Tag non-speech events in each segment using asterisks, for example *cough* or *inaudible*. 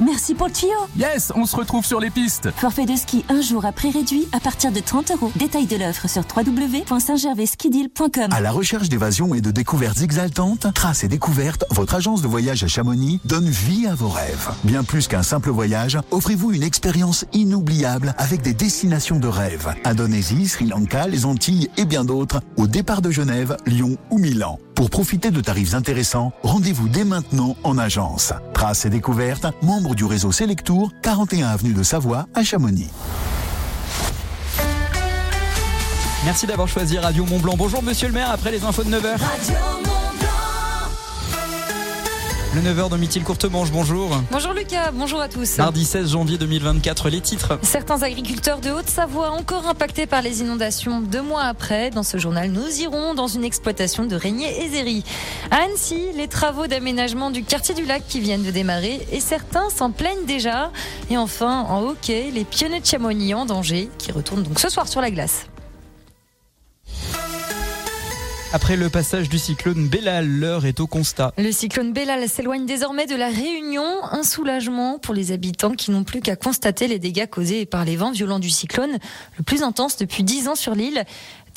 Merci pour le tuyau. Yes, on se retrouve sur les pistes. Forfait de ski un jour à prix réduit à partir de 30 euros. Détail de l'offre sur www.saintgervaiskidil.com. À la recherche d'évasion et de découvertes exaltantes, Trace et Découvertes, votre agence de voyage à Chamonix, donne vie à vos rêves. Bien plus qu'un simple voyage, offrez-vous une expérience inoubliable avec des destinations de rêve. Indonésie, Sri Lanka, les Antilles et bien d'autres, au départ de Genève, Lyon ou Milan. Pour profiter de tarifs intéressants, rendez-vous dès maintenant en agence. Traces et découvertes, membre du réseau Selectour, 41 avenue de Savoie à Chamonix. Merci d'avoir choisi Radio Mont Blanc. Bonjour monsieur le maire, après les infos de 9h. Le 9h de Mithil Courtemanche, bonjour. Bonjour Lucas, bonjour à tous. Mardi 16 janvier 2024, les titres. Certains agriculteurs de Haute-Savoie encore impactés par les inondations deux mois après. Dans ce journal, nous irons dans une exploitation de Régnier et Zéry. À Annecy, les travaux d'aménagement du quartier du lac qui viennent de démarrer et certains s'en plaignent déjà. Et enfin, en hockey, les pionniers de Chamonix en danger qui retournent donc ce soir sur la glace. Après le passage du cyclone Bellal, l'heure est au constat. Le cyclone Bellal s'éloigne désormais de la Réunion. Un soulagement pour les habitants qui n'ont plus qu'à constater les dégâts causés par les vents violents du cyclone, le plus intense depuis 10 ans sur l'île.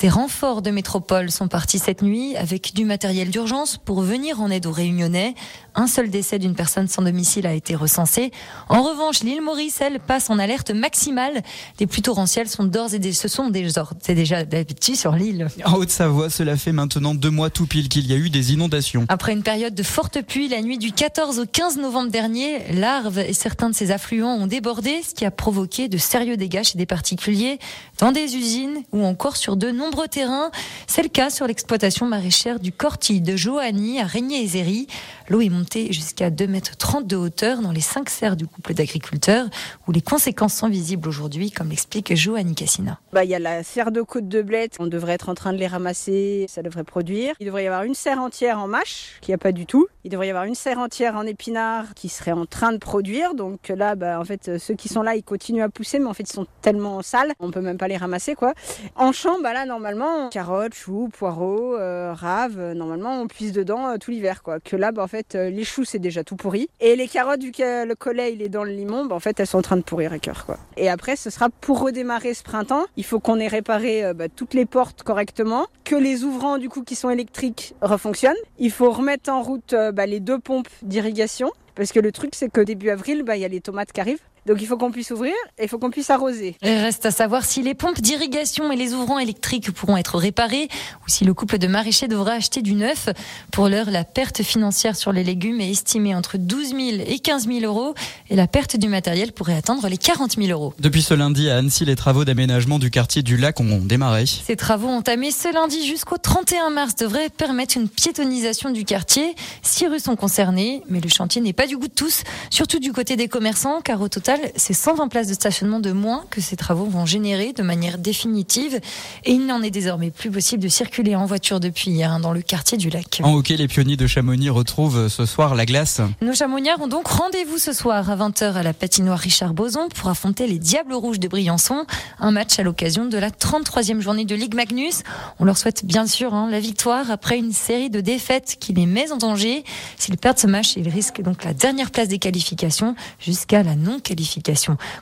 Des renforts de métropole sont partis cette nuit avec du matériel d'urgence pour venir en aide aux Réunionnais. Un seul décès d'une personne sans domicile a été recensé. En revanche, l'île Maurice, elle, passe en alerte maximale. Des pluies torrentielles sont d'ores et déjà, ce sont des, c'est déjà d'habitude sur l'île. En Haute-Savoie, cela fait maintenant deux mois tout pile qu'il y a eu des inondations. Après une période de fortes pluies, la nuit du 14 au 15 novembre dernier, l'Arve et certains de ses affluents ont débordé, ce qui a provoqué de sérieux dégâts chez des particuliers, dans des usines ou encore sur de nombreux terrains. C'est le cas sur l'exploitation maraîchère du Corti de Joanny à Régnier-et-Zéry. L'eau est montée jusqu'à 2,30 mètres de hauteur dans les cinq serres du couple d'agriculteurs où les conséquences sont visibles aujourd'hui, comme l'explique Joanny Cassina. Bah, il y a la serre de côte de blette. On devrait être en train de les ramasser. Ça devrait produire. Il devrait y avoir une serre entière en mâche, qui n'y a pas du tout. Il devrait y avoir une serre entière en épinard qui serait en train de produire. Donc là, bah, en fait, ceux qui sont là, ils continuent à pousser, mais en fait, ils sont tellement sales, on peut même pas les ramasser, quoi. En champ, bah là, normalement, carottes, choux, poireaux, euh, raves, euh, normalement, on puise dedans euh, tout l'hiver, quoi. Que là, bah, en fait, euh, les choux, c'est déjà tout pourri. Et les carottes, vu que le collet, il est dans le limon, bah, en fait, elles sont en train de pourrir à cœur, quoi. Et après, ce sera pour redémarrer ce printemps. Il faut qu'on ait réparé euh, bah, toutes les portes correctement, que les ouvrants, du coup, qui sont électriques, refonctionnent. Il faut remettre en route euh, bah, les deux pompes d'irrigation. Parce que le truc, c'est que début avril, il y a les tomates qui arrivent. Donc il faut qu'on puisse ouvrir et il faut qu'on puisse arroser. Il reste à savoir si les pompes d'irrigation et les ouvrants électriques pourront être réparés ou si le couple de maraîchers devra acheter du neuf. Pour l'heure, la perte financière sur les légumes est estimée entre 12 000 et 15 000 euros et la perte du matériel pourrait atteindre les 40 000 euros. Depuis ce lundi à Annecy, les travaux d'aménagement du quartier du lac ont démarré. Ces travaux entamés ce lundi jusqu'au 31 mars devraient permettre une piétonisation du quartier. Six rues sont concernées, mais le chantier n'est pas du goût de tous, surtout du côté des commerçants, car au total, c'est 120 places de stationnement de moins que ces travaux vont générer de manière définitive. Et il n'en est désormais plus possible de circuler en voiture depuis hier hein, dans le quartier du lac. En hockey, les pionniers de Chamonix retrouvent ce soir la glace. Nos chamonnières ont donc rendez-vous ce soir à 20h à la patinoire Richard Boson pour affronter les Diables Rouges de Briançon. Un match à l'occasion de la 33e journée de Ligue Magnus. On leur souhaite bien sûr hein, la victoire après une série de défaites qui les met en danger. S'ils perdent ce match, ils risquent donc la dernière place des qualifications jusqu'à la non-qualification.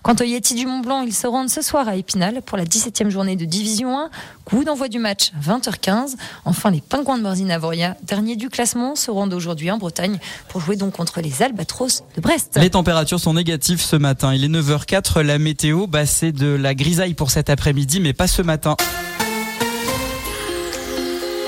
Quant aux Yeti du Mont Blanc, ils se rendent ce soir à Épinal pour la 17e journée de Division 1. Coup d'envoi du match 20h15. Enfin, les Pingouins de Morzine-Avoria, dernier du classement, se rendent aujourd'hui en Bretagne pour jouer donc contre les Albatros de Brest. Les températures sont négatives ce matin. Il est 9h04. La météo, bah, c'est de la grisaille pour cet après-midi, mais pas ce matin.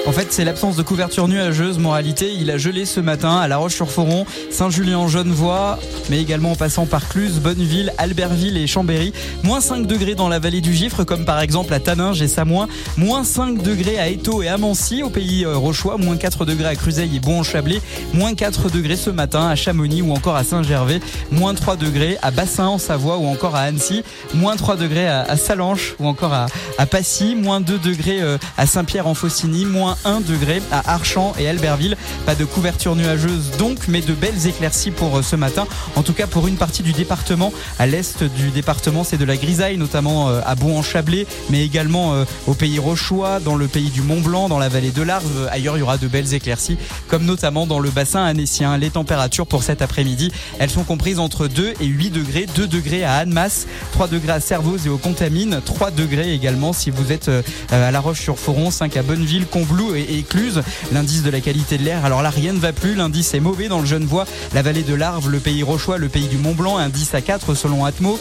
En fait, c'est l'absence de couverture nuageuse. Moralité, il a gelé ce matin à La Roche-sur-Foron, Saint-Julien-Genevois, mais également en passant par Cluse, Bonneville, Albertville et Chambéry. Moins 5 degrés dans la vallée du Gifre, comme par exemple à Taninges et Samoin. Moins 5 degrés à Étaux et à Mancy, au pays euh, rochois. Moins 4 degrés à Cruzeil et Bon-en-Chablais. Moins 4 degrés ce matin à Chamonix ou encore à Saint-Gervais. Moins 3 degrés à Bassin en Savoie ou encore à Annecy. Moins 3 degrés à, Salanches ou encore à, Passy. Moins 2 degrés euh, à Saint-Pierre en Faucigny. 1 degré à Archamps et Albertville. Pas de couverture nuageuse donc, mais de belles éclaircies pour euh, ce matin. En tout cas, pour une partie du département, à l'est du département, c'est de la grisaille, notamment à Bon-en-Chablais, mais également au pays rochois, dans le pays du Mont-Blanc, dans la vallée de l'Arve. Ailleurs, il y aura de belles éclaircies, comme notamment dans le bassin annécien. Les températures pour cet après-midi, elles sont comprises entre 2 et 8 degrés. 2 degrés à Annemasse, 3 degrés à Servoz et au Contamine, 3 degrés également si vous êtes à La Roche-sur-Foron, 5 à Bonneville, Combloux et Écluse. L'indice de la qualité de l'air, alors là, rien ne va plus. L'indice est mauvais dans le Genevois, la vallée de l'Arve, le pays rochois, le pays du Mont-Blanc, indice à 4 selon Atmo.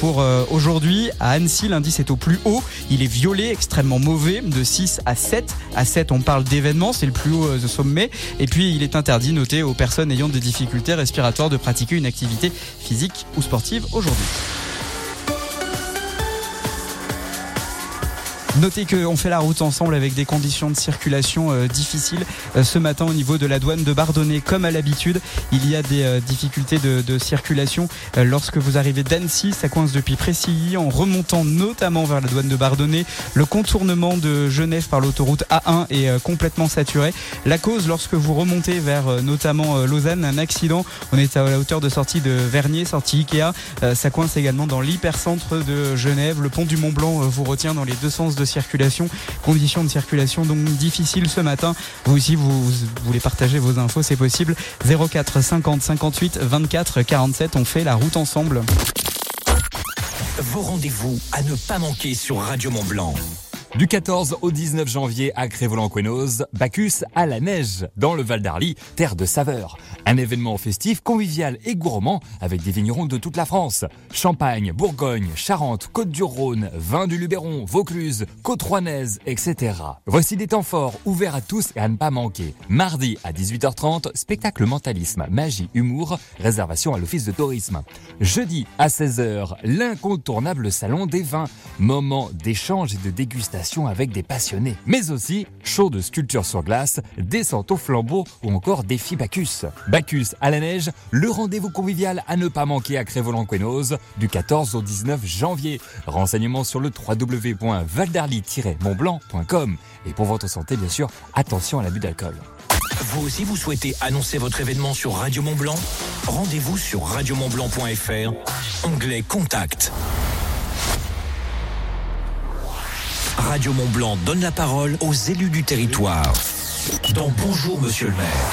Pour aujourd'hui, à Annecy, l'indice est au plus haut. Il est violet, extrêmement mauvais, de 6 à 7. À 7, on parle d'événements, c'est le plus haut de sommet. Et puis, il est interdit, noté aux personnes ayant des difficultés respiratoires de pratiquer une activité physique ou sportive aujourd'hui. Notez qu'on fait la route ensemble avec des conditions de circulation euh, difficiles. Euh, ce matin, au niveau de la douane de Bardonnay, comme à l'habitude, il y a des euh, difficultés de, circulation lorsque vous arrivez d'Annecy. Ça coince depuis Précilly, en remontant notamment vers la douane de Bardonnay. Le contournement de Genève par l'autoroute A1 est complètement saturé. La cause, lorsque vous remontez vers notamment Lausanne, un accident. On est à la hauteur de sortie de Vernier, sortie Ikea. Ça coince également dans l'hypercentre de Genève. Le pont du Mont Blanc vous retient dans les deux sens de circulation. Conditions de circulation donc difficiles ce matin. Vous aussi, vous, voulez partager vos infos, c'est possible. 04 50 58 24 47. On fait la route ensemble. Vos rendez-vous à ne pas manquer sur Radio Mont Blanc. Du 14 au 19 janvier à Crévolan-Quenos, Bacchus à la neige, dans le Val d'Arly, terre de saveur. Un événement festif, convivial et gourmand avec des vignerons de toute la France. Champagne, Bourgogne, Charente, Côte-du-Rhône, vin du Luberon, Vaucluse, Côte-Rouennaise, etc. Voici des temps forts, ouverts à tous et à ne pas manquer. Mardi à 18h30, spectacle mentalisme, magie, humour, réservation à l'office de tourisme. Jeudi à 16h, l'incontournable salon des vins, moment d'échange et de dégustation avec des passionnés, mais aussi show de sculpture sur glace, descente au flambeau ou encore défi Bacchus. Bacchus à la neige, le rendez-vous convivial à ne pas manquer à Crévolan-Quenos du 14 au 19 janvier. Renseignements sur le www.valdarly-montblanc.com. Et pour votre santé, bien sûr, attention à l'abus d'alcool. Vous aussi, vous souhaitez annoncer votre événement sur Radio Mont Blanc? Rendez-vous sur radiomontblanc.fr, onglet Contact. Radio Mont Blanc donne la parole aux élus du territoire. Dans Bonjour Monsieur le maire.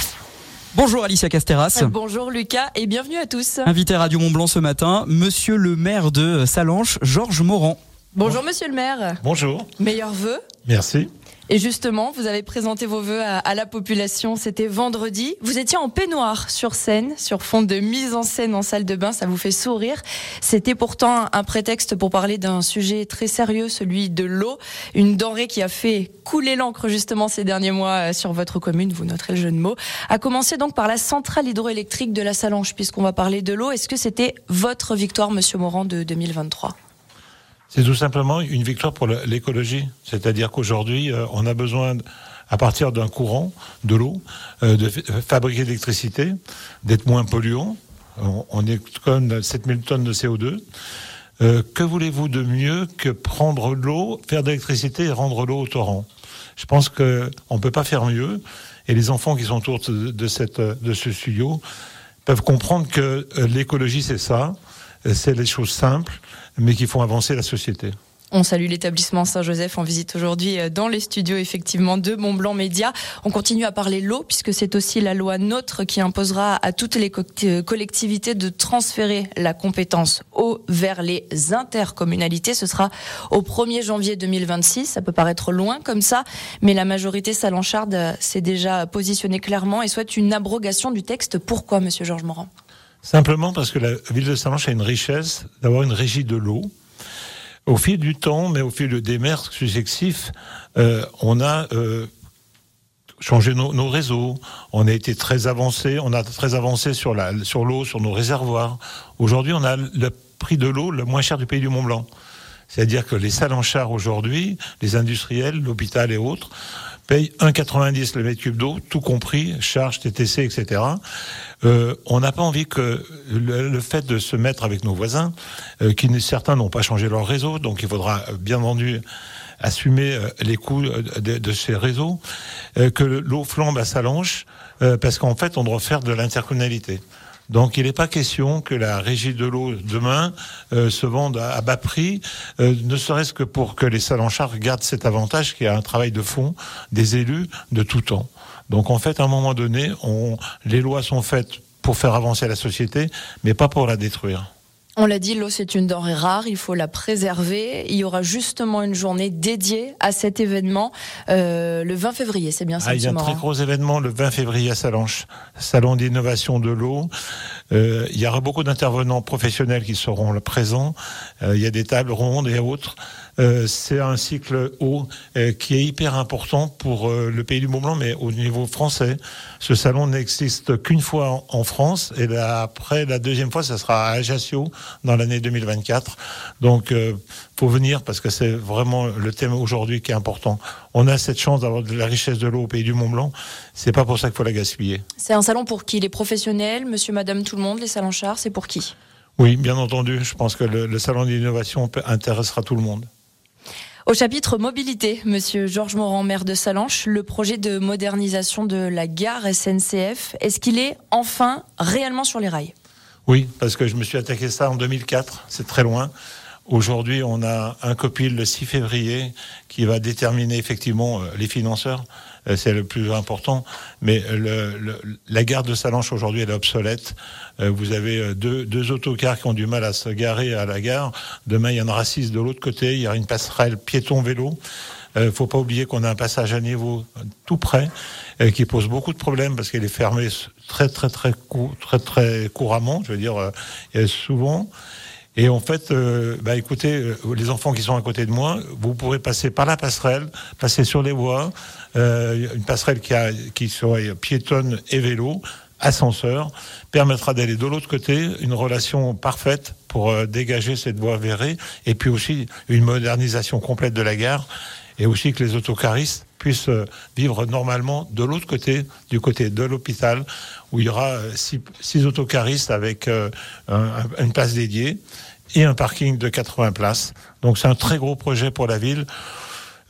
Bonjour Alicia Casteras. Euh, bonjour Lucas et bienvenue à tous. Invité Radio Mont Blanc ce matin, Monsieur le maire de Salanches, Georges Morand. Bonjour Monsieur le maire. Bonjour. Meilleurs vœux. Merci. Et justement, vous avez présenté vos vœux à, la population, c'était vendredi. Vous étiez en peignoir sur scène, sur fond de mise en scène en salle de bain, ça vous fait sourire. C'était pourtant un prétexte pour parler d'un sujet très sérieux, celui de l'eau, une denrée qui a fait couler l'encre justement ces derniers mois euh, sur votre commune, vous noterez le jeu de mots. A commencer donc par la centrale hydroélectrique de la Salange, puisqu'on va parler de l'eau. Est-ce que c'était votre victoire, monsieur Morand, de 2023 c'est tout simplement une victoire pour l'écologie. C'est-à-dire qu'aujourd'hui, euh, on a besoin, à partir d'un courant, de l'eau, euh, de fabriquer de l'électricité, d'être moins polluant. On, comme 7000 tonnes de CO2. Euh, que voulez-vous de mieux que prendre l'eau, faire de l'électricité et rendre l'eau au torrent? Je pense qu'on ne peut pas faire mieux. Et les enfants qui sont autour de, de ce studio peuvent comprendre que l'écologie, c'est ça. C'est les choses simples mais qui font avancer la société. On salue l'établissement Saint-Joseph en visite aujourd'hui euh, dans les studios effectivement de Montblanc Média. On continue à parler l'eau puisque c'est aussi la loi NOTRe qui imposera à toutes les euh, collectivités de transférer la compétence eau vers les intercommunalités. Ce sera au 1er janvier 2026. Ça peut paraître loin comme ça, mais la majorité salancharde euh, s'est déjà positionnée clairement et souhaite une abrogation du texte. Pourquoi, monsieur Georges Morand? Simplement parce que la ville de Salanches a une richesse d'avoir une régie de l'eau. Au fil du temps, mais au fil des mers successifs, euh, on a euh, changé nos, réseaux. On a été très avancé. On a très avancé sur l'eau, sur nos réservoirs. Aujourd'hui, on a le prix de l'eau le moins cher du pays du Mont Blanc. C'est-à-dire que les Salanchars aujourd'hui, les industriels, l'hôpital et autres, payent 1,90 le mètre cube d'eau, tout compris, charges, TTC, etc. Euh, on n'a pas envie que le, fait de se mettre avec nos voisins, euh, qui certains n'ont pas changé leur réseau, donc il faudra bien entendu assumer euh, les coûts de, ces réseaux, que l'eau flambe à Salange, parce qu'en fait on doit faire de l'intercommunalité. Donc il n'est pas question que la régie de l'eau demain euh, se vende à, bas prix, euh, ne serait-ce que pour que les salanchars gardent cet avantage qui a un travail de fond des élus de tout temps. Donc en fait, à un moment donné, on, les lois sont faites pour faire avancer la société, mais pas pour la détruire. On l'a dit, l'eau c'est une denrée rare, il faut la préserver. Il y aura justement une journée dédiée à cet événement euh, le 20 février, c'est bien ça ah, Il y a un très gros événement le 20 février à Salanches, salon d'innovation de l'eau. Euh, il y aura beaucoup d'intervenants professionnels qui seront présents. Euh, il y a des tables rondes et autres. Euh, c'est un cycle haut euh, qui est hyper important pour euh, le pays du Mont Blanc, mais au niveau français. Ce salon n'existe qu'une fois en, France, et après la deuxième fois, ça sera à Ajaccio dans l'année 2024. Donc, faut venir parce que c'est vraiment le thème aujourd'hui qui est important. On a cette chance d'avoir de la richesse de l'eau au pays du Mont Blanc. C'est pas pour ça qu'il faut la gaspiller. C'est un salon pour qui? Les professionnels, monsieur, madame, tout le monde, les chars, c'est pour qui? Oui, bien entendu. Je pense que le, le salon d'innovation intéressera tout le monde. Au chapitre mobilité, Monsieur Georges Morand, maire de Salanches, le projet de modernisation de la gare SNCF, est-ce qu'il est enfin réellement sur les rails? Oui, parce que je me suis attaqué ça en 2004, c'est très loin. Aujourd'hui, on a un copil le 6 février qui va déterminer effectivement euh, les financeurs. Euh, c'est le plus important. Mais le, la gare de Salanches aujourd'hui, elle est obsolète. Euh, vous avez deux, deux autocars qui ont du mal à se garer à la gare. Demain, il y en aura six de l'autre côté. Il y aura une passerelle piéton-vélo. Euh, faut pas oublier qu'on a un passage à niveau tout près qui pose beaucoup de problèmes parce qu'elle est fermée très très très très très couramment. Je veux dire, souvent. Et en fait, euh, bah écoutez, euh, les enfants qui sont à côté de moi, vous pourrez passer par la passerelle, passer sur les voies, euh, une passerelle qui, a, qui serait piétonne et vélo, ascenseur, permettra d'aller de l'autre côté, une relation parfaite pour euh, dégager cette voie verrée, et puis aussi une modernisation complète de la gare, et aussi que les autocaristes puissent vivre normalement de l'autre côté, du côté de l'hôpital, où il y aura six, six autocaristes avec un, une place dédiée et un parking de 80 places. Donc c'est un très gros projet pour la ville.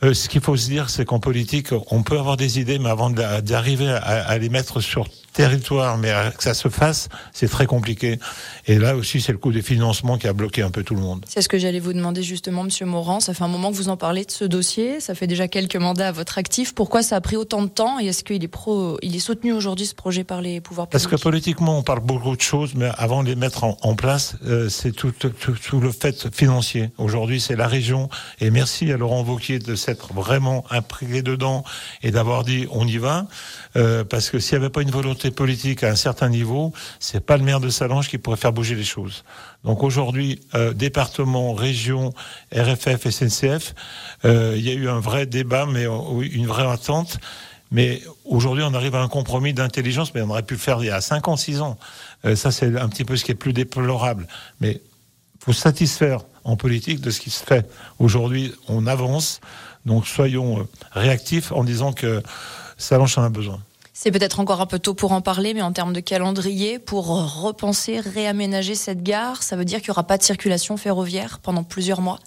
Euh, ce qu'il faut se dire, c'est qu'en politique, on peut avoir des idées, mais avant d'arriver à, à, les mettre sur territoire, mais que ça se fasse, c'est très compliqué. Et là aussi, c'est le coût des financements qui a bloqué un peu tout le monde. C'est ce que j'allais vous demander justement, Monsieur Morand. Ça fait un moment que vous en parlez de ce dossier. Ça fait déjà quelques mandats à votre actif. Pourquoi ça a pris autant de temps Et est-ce qu'il est pro, il est soutenu aujourd'hui ce projet par les pouvoirs publics Parce que politiquement, on parle beaucoup de choses, mais avant de les mettre en, place, euh, c'est tout, tout, tout, le fait financier. Aujourd'hui, c'est la région. Et merci à Laurent Vauquier de s'être vraiment impliqué dedans et d'avoir dit on y va. Euh, parce que s'il n'y avait pas une volonté politique à un certain niveau, c'est pas le maire de Salange qui pourrait faire bouger les choses. Donc aujourd'hui, euh, département, région, RFF, SNCF, euh, il y a eu un vrai débat, mais une vraie attente. Mais aujourd'hui, on arrive à un compromis d'intelligence, mais on aurait pu le faire il y a 5 ans, 6 ans. ça, c'est un petit peu ce qui est plus déplorable. Mais faut satisfaire en politique de ce qui se fait. Aujourd'hui, on avance. Donc soyons réactifs en disant que Salange en a besoin. C'est peut-être encore un peu tôt pour en parler, mais en termes de calendrier, pour repenser, réaménager cette gare, ça veut dire qu'il n'y aura pas de circulation ferroviaire pendant plusieurs mois?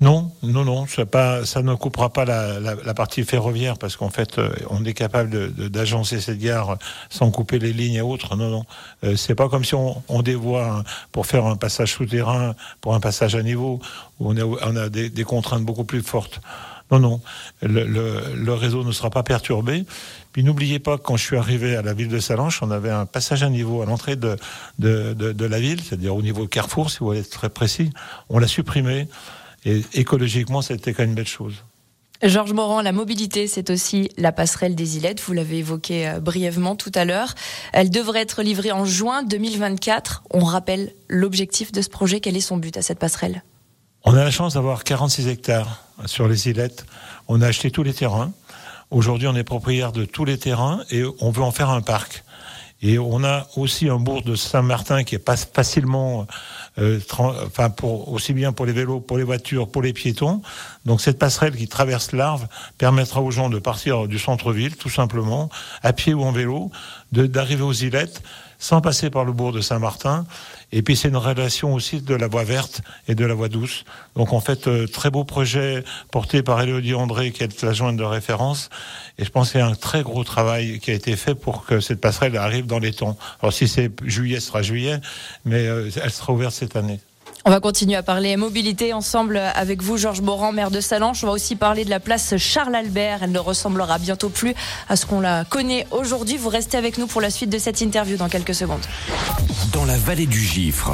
Non, non, non, ça ne coupera pas la, partie ferroviaire parce qu'en fait, euh, on est capable d'agencer cette gare sans couper les lignes et autres. Non, non, euh, c'est pas comme si on, dévoie pour faire un passage souterrain, pour un passage à niveau où on a, des contraintes beaucoup plus fortes. Non, non, le, réseau ne sera pas perturbé. Puis n'oubliez pas que quand je suis arrivé à la ville de Salanches, on avait un passage à niveau à l'entrée de, de, la ville, c'est-à-dire au niveau Carrefour, si vous voulez être très précis. On l'a supprimé. Et écologiquement, c'était quand même une belle chose. Georges Morand, la mobilité, c'est aussi la passerelle des îlettes. Vous l'avez évoqué euh, brièvement tout à l'heure. Elle devrait être livrée en juin 2024. On rappelle l'objectif de ce projet. Quel est son but à cette passerelle? On a la chance d'avoir 46 hectares sur les îlettes. On a acheté tous les terrains. Aujourd'hui, on est propriétaire de tous les terrains et on veut en faire un parc. Et on a aussi un bourg de Saint-Martin qui est pas facilement, euh, enfin pour aussi bien pour les vélos, pour les voitures, pour les piétons. Donc cette passerelle qui traverse l'Arve permettra aux gens de partir du centre-ville, tout simplement, à pied ou en vélo, d'arriver aux îlettes sans passer par le bourg de Saint-Martin. Et puis c'est une relation aussi de la voie verte et de la voie douce. Donc en fait, euh, très beau projet porté par Elodie André, qui est la jointe de référence. Et je pense qu'il y a un très gros travail qui a été fait pour que cette passerelle arrive dans les temps. Alors si c'est juillet, ce sera juillet, mais euh, elle sera ouverte cette année. On va continuer à parler mobilité ensemble avec vous, Georges Boran, maire de Salanches. On va aussi parler de la place Charles Albert. Elle ne ressemblera bientôt plus à ce qu'on la connaît aujourd'hui. Vous restez avec nous pour la suite de cette interview dans quelques secondes. Dans la vallée du Gifre,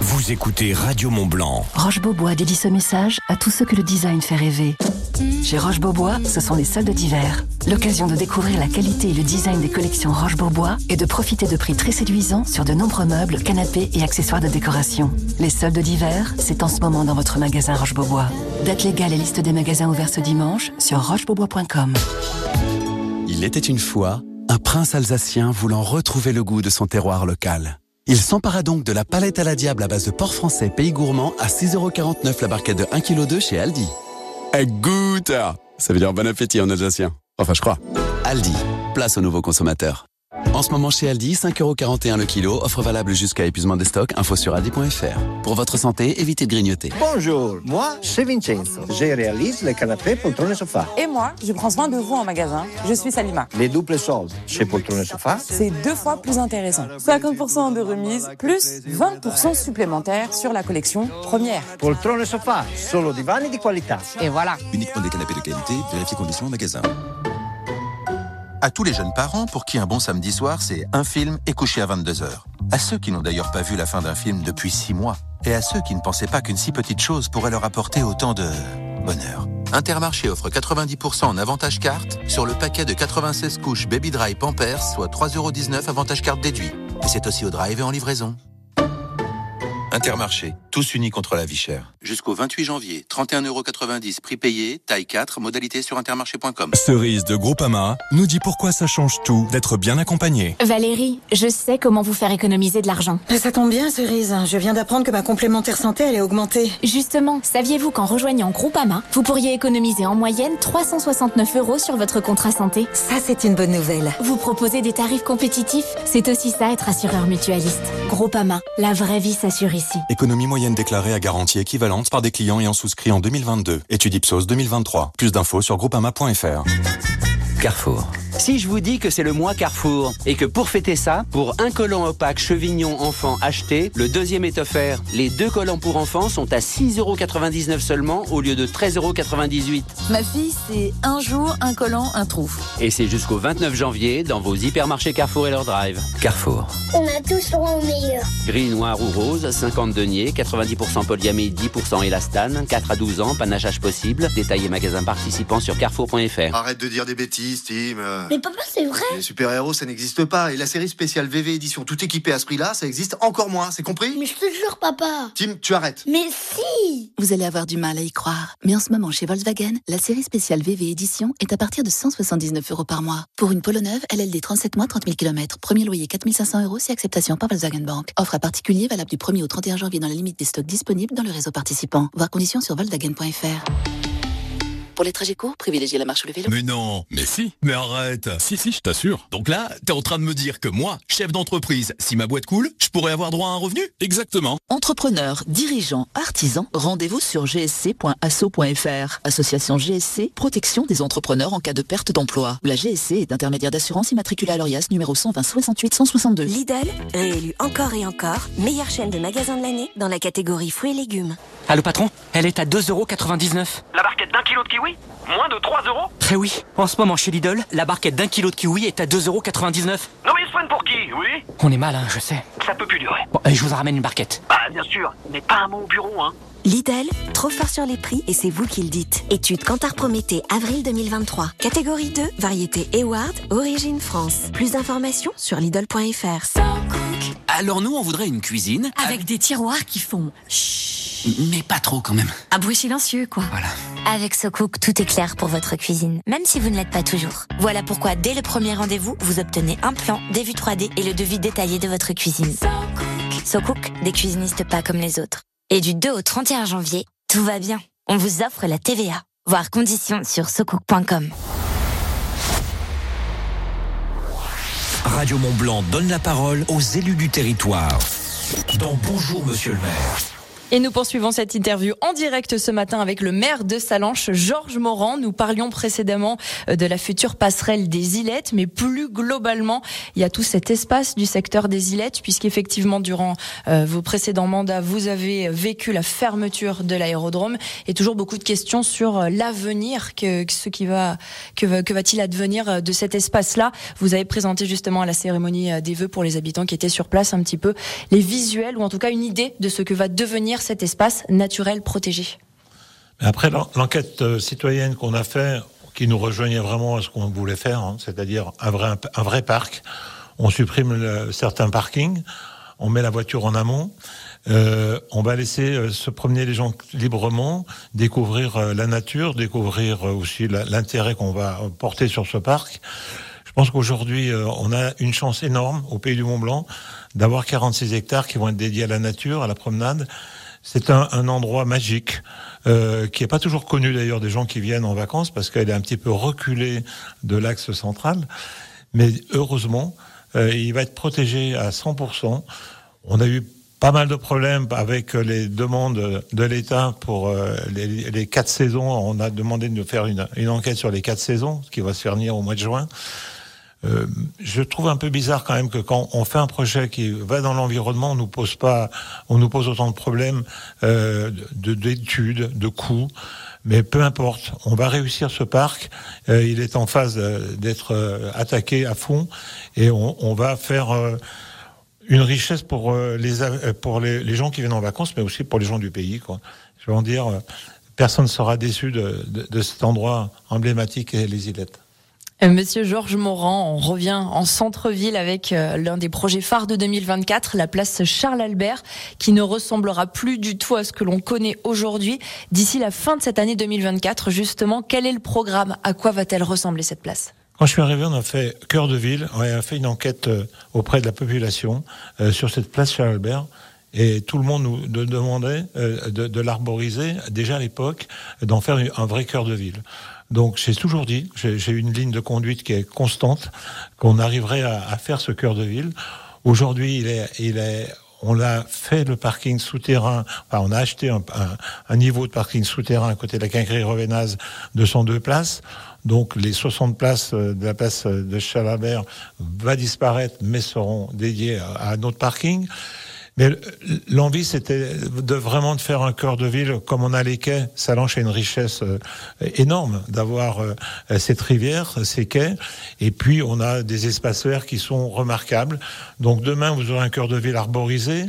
vous écoutez Radio Mont Blanc. Roche Beaubois dédie ce message à tous ceux que le design fait rêver. Chez Roche Beaubois, ce sont les soldes d'hiver. L'occasion de découvrir la qualité et le design des collections Roche Beaubois et de profiter de prix très séduisants sur de nombreux meubles, canapés et accessoires de décoration. Les soldes d'hiver, c'est en ce moment dans votre magasin Roche Beaubois. Date légale et liste des magasins ouverts ce dimanche sur rochebeaubois.com. Il était une fois un prince alsacien voulant retrouver le goût de son terroir local. Il s'empara donc de la palette à la diable à base de porc français pays gourmand à 6,49€ la barquette de 1,2 kg chez Aldi. Ça veut dire bon appétit en alsacien. Enfin, je crois. Aldi, place aux nouveaux consommateurs. En ce moment chez Aldi, 5,41€ le kilo, offre valable jusqu'à épuisement des stocks, info sur aldi.fr. Pour votre santé, évitez de grignoter. Bonjour, moi c'est Vincenzo. Je réalise les canapés, poltrons et sofas. Et moi, je prends soin de vous en magasin. Je suis Salima. Les doubles soldes chez poltrons et sofas. C'est deux fois plus intéressant. 50% de remise, plus 20% supplémentaires sur la collection première. Poltrons et sofas, solo divani di qualità. Et voilà. Uniquement des canapés de qualité, vérifiez conditions au magasin. À tous les jeunes parents pour qui un bon samedi soir, c'est un film et coucher à 22h. À ceux qui n'ont d'ailleurs pas vu la fin d'un film depuis six mois. Et à ceux qui ne pensaient pas qu'une si petite chose pourrait leur apporter autant de bonheur. Intermarché offre 90% en avantage carte sur le paquet de 96 couches Baby Dry Pampers, soit 3,19€ avantage carte déduit. Et c'est aussi au drive et en livraison. Intermarché, tous unis contre la vie chère. Jusqu'au 28 janvier, 31,90€ prix payé, taille 4, modalité sur intermarché.com. Cerise de Groupama nous dit pourquoi ça change tout d'être bien accompagné. Valérie, je sais comment vous faire économiser de l'argent. Ça tombe bien, Cerise. Je viens d'apprendre que ma complémentaire santé allait augmenter. Justement, saviez-vous qu'en rejoignant Groupama, vous pourriez économiser en moyenne 369 euros sur votre contrat santé? Ça, c'est une bonne nouvelle. Vous proposez des tarifs compétitifs C'est aussi ça être assureur mutualiste. Groupama, la vraie vie s'assure ici. Économie moyenne déclarée à garantie équivalente par des clients ayant souscrit en 2022. Étude Ipsos 2023. Plus d'infos sur groupama.fr. Carrefour. Si je vous dis que c'est le mois Carrefour et que pour fêter ça, pour un collant opaque chevignon enfant acheté, le deuxième est offert. Les deux collants pour enfants sont à 6,99€ seulement au lieu de 13,98€. Ma fille, c'est un jour, un collant, un trou. Et c'est jusqu'au 29 janvier dans vos hypermarchés Carrefour et leur drive. Carrefour. On a tous droit au meilleur. Gris, noir ou rose, 50 deniers, 90% polyamide, 10% élastane, 4 à 12 ans, panachage possible. Détaillez magasin participant sur carrefour.fr. Arrête de dire des bêtises, Tim. Mais papa, c'est vrai. Les super-héros, ça n'existe pas. Et la série spéciale VV édition tout équipée à ce prix-là, ça existe encore moins. C'est compris? Mais je te jure, papa. Tim, tu arrêtes. Mais si Vous allez avoir du mal à y croire. Mais en ce moment, chez Volkswagen, la série spéciale VV Édition est à partir de 179 euros par mois. Pour une Polo neuve, LLD 37 mois, 30 000 km. Premier loyer 4500 euros si acceptation par Volkswagen Bank. Offre à particulier valable du 1er au 31 janvier dans la limite des stocks disponibles dans le réseau participant. Voir conditions sur Volkswagen.fr. Pour les trajets courts, privilégiez la marche ou le vélo. Mais non, mais si, mais arrête. Si, si, je t'assure. Donc là, t'es en train de me dire que moi, chef d'entreprise, si ma boîte coule, je pourrais avoir droit à un revenu? Exactement. Entrepreneurs, dirigeants, artisans, rendez-vous sur gsc.asso.fr. Association GSC, protection des entrepreneurs en cas de perte d'emploi. La GSC est intermédiaire d'assurance immatriculée à l'ORIAS numéro 120 68 162. Lidl, réélu encore et encore, meilleure chaîne de magasins de l'année dans la catégorie fruits et légumes. Allô patron, elle est à 2,99€. La barquette d'un kilo de kiwi Moins de 3 euros Eh oui, en ce moment chez Lidl, la barquette d'un kilo de kiwi est à 2,99€. Non mais ils se prennent pour qui, oui? On est mal, hein, je sais. Ça peut plus durer. Bon, allez, je vous en ramène une barquette. Bah bien sûr, mais pas un mot au bureau, hein. Lidl, trop fort sur les prix et c'est vous qui le dites. Étude Cantar Prométhée, avril 2023. Catégorie 2, variété Eward, origine France. Plus d'informations sur Lidl.fr. Alors nous, on voudrait une cuisine. Avec des tiroirs qui font chut. Mais pas trop quand même. Un bruit silencieux, quoi. Voilà. Avec SoCook, tout est clair pour votre cuisine, même si vous ne l'êtes pas toujours. Voilà pourquoi, dès le premier rendez-vous, vous obtenez un plan, des vues 3D et le devis détaillé de votre cuisine. SoCook, des cuisinistes pas comme les autres. Et du 2 au 31 janvier, tout va bien. On vous offre la TVA. Voir conditions sur socook.com. Radio Mont Blanc donne la parole aux élus du territoire. Dans Bonjour Monsieur le maire. Et nous poursuivons cette interview en direct ce matin avec le maire de Salanches, Georges Morand. Nous parlions précédemment euh, de la future passerelle des Ilettes, mais plus globalement, il y a tout cet espace du secteur des Ilettes, puisqu'effectivement, durant euh, vos précédents mandats, vous avez vécu la fermeture de l'aérodrome et toujours beaucoup de questions sur euh, l'avenir, que, ce qui va, que, va, que va-t-il advenir de cet espace-là. Vous avez présenté justement à la cérémonie des vœux pour les habitants qui étaient sur place un petit peu les visuels ou en tout cas une idée de ce que va devenir cet espace naturel protégé. Après l'enquête euh, citoyenne qu'on a fait, qui nous rejoignait vraiment à ce qu'on voulait faire, hein, c'est-à-dire un vrai, un vrai parc, on supprime certains parkings, on met la voiture en amont, euh, on va laisser euh, se promener les gens librement, découvrir la nature, découvrir aussi l'intérêt qu'on va porter sur ce parc. Je pense qu'aujourd'hui, on a une chance énorme au Pays du Mont Blanc d'avoir 46 hectares qui vont être dédiés à la nature, à la promenade. C'est un, un, endroit magique euh, qui n'est pas toujours connu d'ailleurs des gens qui viennent en vacances parce qu'elle est un petit peu reculée de l'axe central. Mais heureusement, euh, il va être protégé à 100%. On a eu pas mal de problèmes avec les demandes de l'État pour euh, les, les, quatre saisons. On a demandé de faire une, une, enquête sur les quatre saisons, ce qui va se faire venir au mois de juin. Euh, je trouve un peu bizarre quand même que quand on fait un projet qui va dans l'environnement, on nous pose pas, on nous pose autant de problèmes euh, de d'études, de, coûts. Mais peu importe, on va réussir ce parc. Euh, il est en phase d'être euh, attaqué à fond et on, on va faire euh, une richesse pour les pour les, les, gens qui viennent en vacances, mais aussi pour les gens du pays. Quoi. Je veux en dire, personne ne sera déçu de, de, de cet endroit emblématique et les îlettes. Monsieur Georges Morand, on revient en centre-ville avec l'un des projets phares de 2024, la place Charles Albert, qui ne ressemblera plus du tout à ce que l'on connaît aujourd'hui. D'ici la fin de cette année 2024, justement, quel est le programme? À quoi va-t-elle ressembler cette place? Quand je suis arrivé, on a fait cœur de ville, on a fait une enquête auprès de la population euh, sur cette place Charles Albert. Et tout le monde nous demandait euh, de, de l'arboriser, déjà à l'époque, d'en faire un vrai cœur de ville. Donc j'ai toujours dit, j'ai une ligne de conduite qui est constante, qu'on arriverait à, à, faire ce cœur de ville. Aujourd'hui, il est, il est, on a fait le parking souterrain, enfin, on a acheté un, niveau de parking souterrain à côté de la quincaillerie Revenaz de 102 places. Donc les 60 places de la place de Chalabert va disparaître, mais seront dédiées à un autre parking. Mais l'envie, c'était de vraiment de faire un cœur de ville comme on a les quais. Salanches a une richesse énorme d'avoir cette rivière, ces quais. Et puis, on a des espaces verts qui sont remarquables. Donc, demain, vous aurez un cœur de ville arborisé.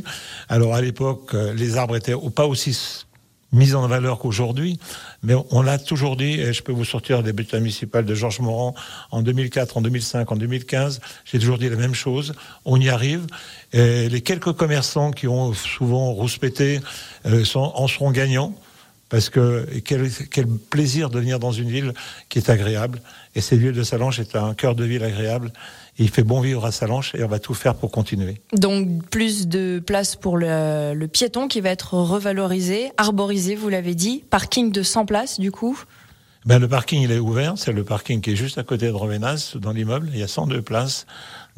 Alors, à l'époque, les arbres étaient pas aussi mis en valeur qu'aujourd'hui, mais on l'a toujours dit, et je peux vous sortir des bulletins municipaux de Georges Morand en 2004, en 2005, en 2015, j'ai toujours dit la même chose, on y arrive, et les quelques commerçants qui ont souvent rouspété euh, en seront gagnants, parce que quel, quel, plaisir de venir dans une ville qui est agréable, et cette ville de Salange est un cœur de ville agréable, il fait bon vivre à Salanches et on va tout faire pour continuer. Donc plus de place pour le, le piéton qui va être revalorisé, arborisé, vous l'avez dit, parking de 100 places du coup ben, le parking il est ouvert, c'est le parking qui est juste à côté de Rovenas, dans l'immeuble, il y a 102 places.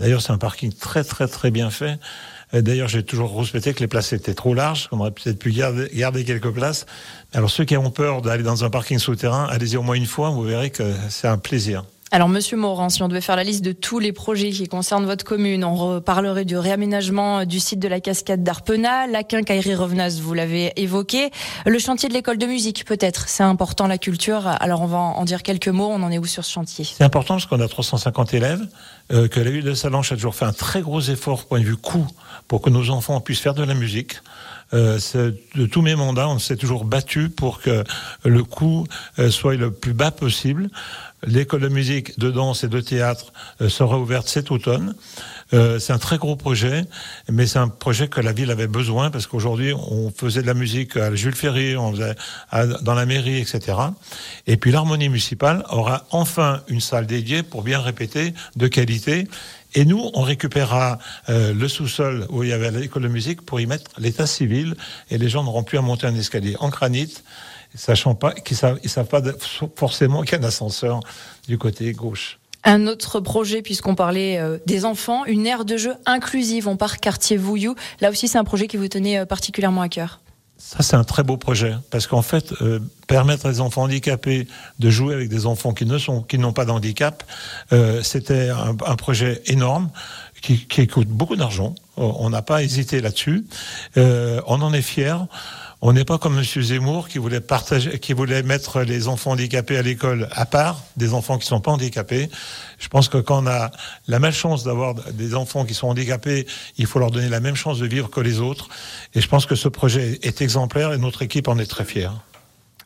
D'ailleurs c'est un parking très très très bien fait. D'ailleurs, j'ai toujours respecté que les places étaient trop larges, qu'on aurait peut-être pu garder, garder, quelques places. Alors, ceux qui ont peur d'aller dans un parking souterrain, allez-y au moins une fois, vous verrez que c'est un plaisir. Alors, Monsieur Morand, si on devait faire la liste de tous les projets qui concernent votre commune, on reparlerait du réaménagement du site de la cascade d'Arpena, la quincaillerie Revenaz, vous l'avez évoqué, le chantier de l'école de musique, peut-être. C'est important, la culture. Alors, on va en dire quelques mots. On en est où sur ce chantier? C'est important parce qu'on a 350 élèves, euh, que la ville de Salanches a toujours fait un très gros effort, point de vue coût, pour que nos enfants puissent faire de la musique. Euh, de tous mes mandats, on s'est toujours battu pour que le coût euh, soit le plus bas possible. L'école de musique, de danse et de théâtre euh, sera ouverte cet automne. Euh, c'est un très gros projet, mais c'est un projet que la ville avait besoin parce qu'aujourd'hui, on faisait de la musique à Jules Ferry, on faisait à, dans la mairie, etc. Et puis l'harmonie municipale aura enfin une salle dédiée pour bien répéter, de qualité. Et nous, on récupérera euh, le sous-sol où il y avait l'école de musique pour y mettre l'état civil et les gens n'auront plus à monter un escalier en granit sachant pas qu'ils savent, ils savent pas forcément qu'il y a un ascenseur du côté gauche. Un autre projet, puisqu'on parlait euh, des enfants, une aire de jeu inclusive. On part quartier Vouillou. Là aussi, c'est un projet qui vous tenait euh, particulièrement à cœur. Ça, c'est un très beau projet parce qu'en fait, euh, permettre aux enfants handicapés de jouer avec des enfants qui ne sont, qui n'ont pas d'handicap, euh, c'était un, un projet énorme qui, qui coûte beaucoup d'argent. On n'a pas hésité là-dessus. Euh, on en est fiers. On n'est pas comme Monsieur Zemmour qui voulait partager, qui voulait mettre les enfants handicapés à l'école à part des enfants qui sont pas handicapés. Je pense que quand on a la malchance d'avoir des enfants qui sont handicapés, il faut leur donner la même chance de vivre que les autres. Et je pense que ce projet est exemplaire et notre équipe en est très fière.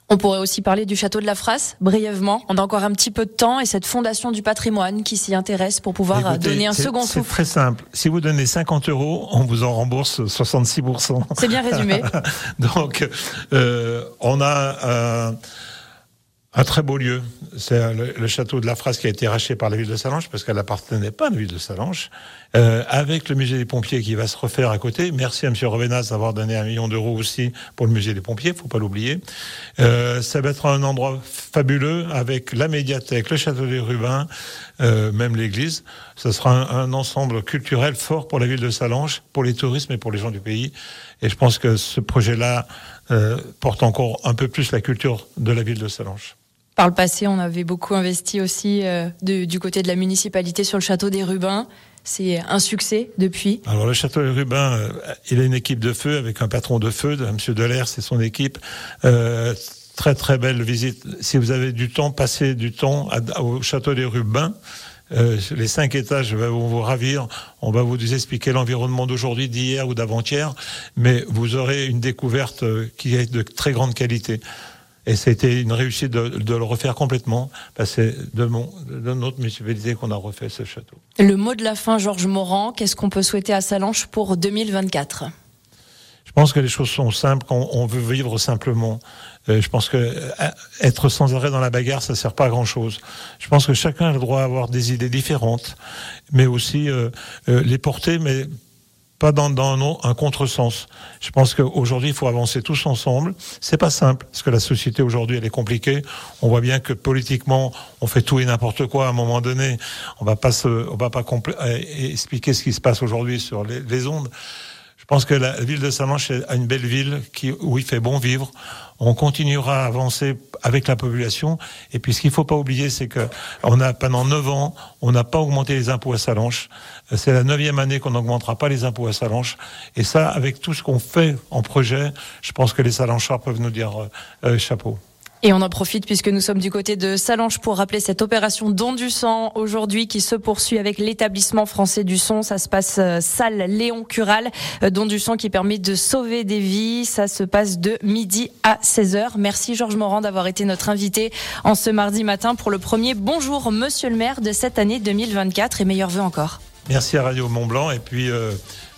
On pourrait aussi parler du château de la Frasse, brièvement. On a encore un petit peu de temps et cette fondation du patrimoine qui s'y intéresse pour pouvoir euh, Écoutez, donner un c'est- second C'est souffle. très simple. Si vous donnez 50 euros, on vous en rembourse 66%. C'est bien résumé. *laughs* Donc, euh, on a euh, un très beau lieu. C'est le, le château de la Frasse qui a été racheté par la ville de Salange parce qu'elle n'appartenait pas à la ville de Salange. Euh, avec le musée des pompiers qui va se refaire à côté. Merci à M. Revenas d'avoir donné un million d'euros aussi pour le musée des pompiers, faut pas l'oublier. Euh, ça va être un endroit fabuleux avec la médiathèque, le château des Rubins, euh, même l'église. Ce sera un, ensemble culturel fort pour la ville de Salange, pour les touristes et pour les gens du pays. Et je pense que ce projet-là euh, porte encore un peu plus la culture de la ville de Salange. Par le passé, on avait beaucoup investi aussi euh, du côté de la municipalité sur le château des Rubins. C'est un succès depuis. Alors le château des Rubins, euh, il a une équipe de feu avec un patron de feu, de M. Delair, c'est son équipe. Euh, très très belle visite. Si vous avez du temps, passez du temps au château des Rubins. Euh, les cinq étages vont vous ravir. On va vous expliquer l'environnement d'aujourd'hui, d'hier ou d'avant-hier, mais vous aurez une découverte euh, qui est de très grande qualité. Et c'était une réussite de, de le refaire complètement. c'est de, mon, de notre municipalité qu'on a refait ce château. Le mot de la fin, Georges Morand, qu'est-ce qu'on peut souhaiter à Salange pour 2024 Je pense que les choses sont simples quand on veut vivre simplement. Euh, je pense que euh, être sans arrêt dans la bagarre, ça sert pas à grand chose. Je pense que chacun a le droit d'avoir des idées différentes, mais aussi euh, les porter, mais pas dans, dans un, un contresens. Je pense qu'aujourd'hui, il faut avancer tous ensemble. C'est pas simple, parce que la société aujourd'hui, elle est compliquée. On voit bien que politiquement, on fait tout et n'importe quoi à un moment donné. On va pas se, on va pas euh, expliquer ce qui se passe aujourd'hui sur les, les ondes. Je pense que la ville de Salange est une belle ville qui, où il fait bon vivre. On continuera à avancer avec la population. Et puis, ce qu'il faut pas oublier, c'est que a pendant neuf ans, on n'a pas augmenté les impôts à Salange. Euh, C'est la neuvième année qu'on n'augmentera pas les impôts à Salange. Et ça, avec tout ce qu'on fait en projet, je pense que les Salangeards peuvent nous dire euh, euh, chapeau. Et on en profite puisque nous sommes du côté de Salange pour rappeler cette opération don du sang aujourd'hui qui se poursuit avec l'établissement français du son. Ça se passe euh, salle Léon Cural, euh, don du sang qui permet de sauver des vies. Ça se passe de midi à 16h. Merci Georges Morand d'avoir été notre invité en ce mardi matin pour le premier Bonjour Monsieur le maire de cette année 2024 et meilleurs vœux encore. Merci à Radio Mont Blanc. Et puis, euh,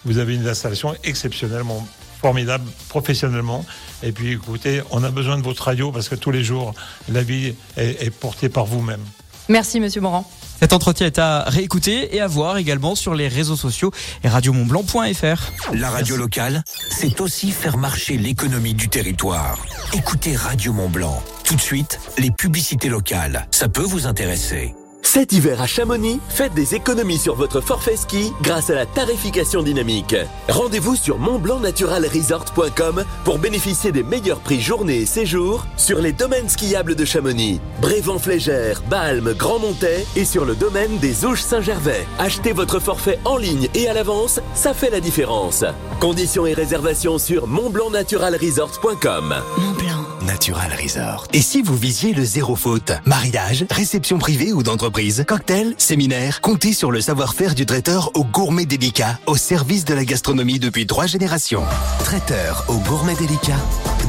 vous avez une installation exceptionnellement formidable, professionnellement. Et puis, écoutez, on a besoin de votre radio parce que tous les jours, la vie est, est portée par vous-même. Merci Monsieur Morand. Cet entretien est à réécouter et à voir également sur les réseaux sociaux et radiomontblanc.fr. La radio locale, c'est aussi faire marcher l'économie du territoire. Écoutez Radio Mont Blanc. Tout de suite, les publicités locales. Ça peut vous intéresser. Cet hiver à Chamonix, faites des économies sur votre forfait ski grâce à la tarification dynamique. Rendez-vous sur montblancnaturalresort.com pour bénéficier des meilleurs prix journée et séjour sur les domaines skiables de Chamonix, Brévent-Flégère, Balme, Grand Montet et sur le domaine des Ouches Saint-Gervais. Achetez votre forfait en ligne et à l'avance, ça fait la différence. Conditions et réservations sur montblancnaturalresort.com. Montblanc. Natural Resort. Et si vous visiez le zéro faute? Mariage, réception privée ou d'entreprise, cocktail, séminaire, comptez sur le savoir-faire du traiteur au gourmet délicat, au service de la gastronomie depuis trois générations. Traiteur au gourmet délicat,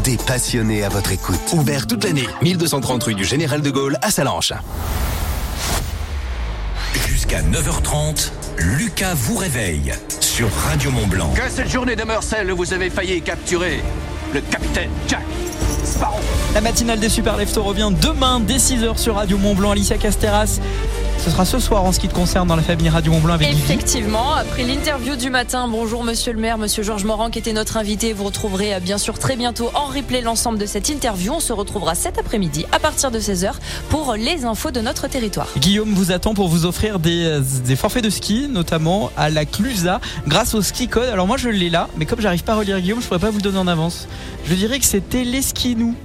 des passionnés à votre écoute. Ouvert toute l'année, 1230 rue du Général de Gaulle à Salanches. Jusqu'à 9h30, Lucas vous réveille sur Radio Mont Blanc. Que cette journée de Meursault, vous avez failli capturer le capitaine Jack Sparrow. La matinale des Super Leftos revient demain dès 6h sur Radio Mont Blanc. Alicia Casteras Ce sera ce soir en ce qui te concerne dans la famille Radio Mont Blanc avec. Effectivement, après l'interview du matin, bonjour monsieur le maire, monsieur Georges Morand qui était notre invité. Vous retrouverez euh, bien sûr très bientôt en replay l'ensemble de cette interview. On se retrouvera cet après-midi à partir de 16h pour les infos de notre territoire. Guillaume vous attend pour vous offrir des, euh, des forfaits de ski, notamment à la Clusa, grâce au ski code. Alors moi je l'ai là, mais comme j'arrive pas à relire Guillaume, je pourrais pas vous le donner en avance. Je dirais que c'est Téléskinou.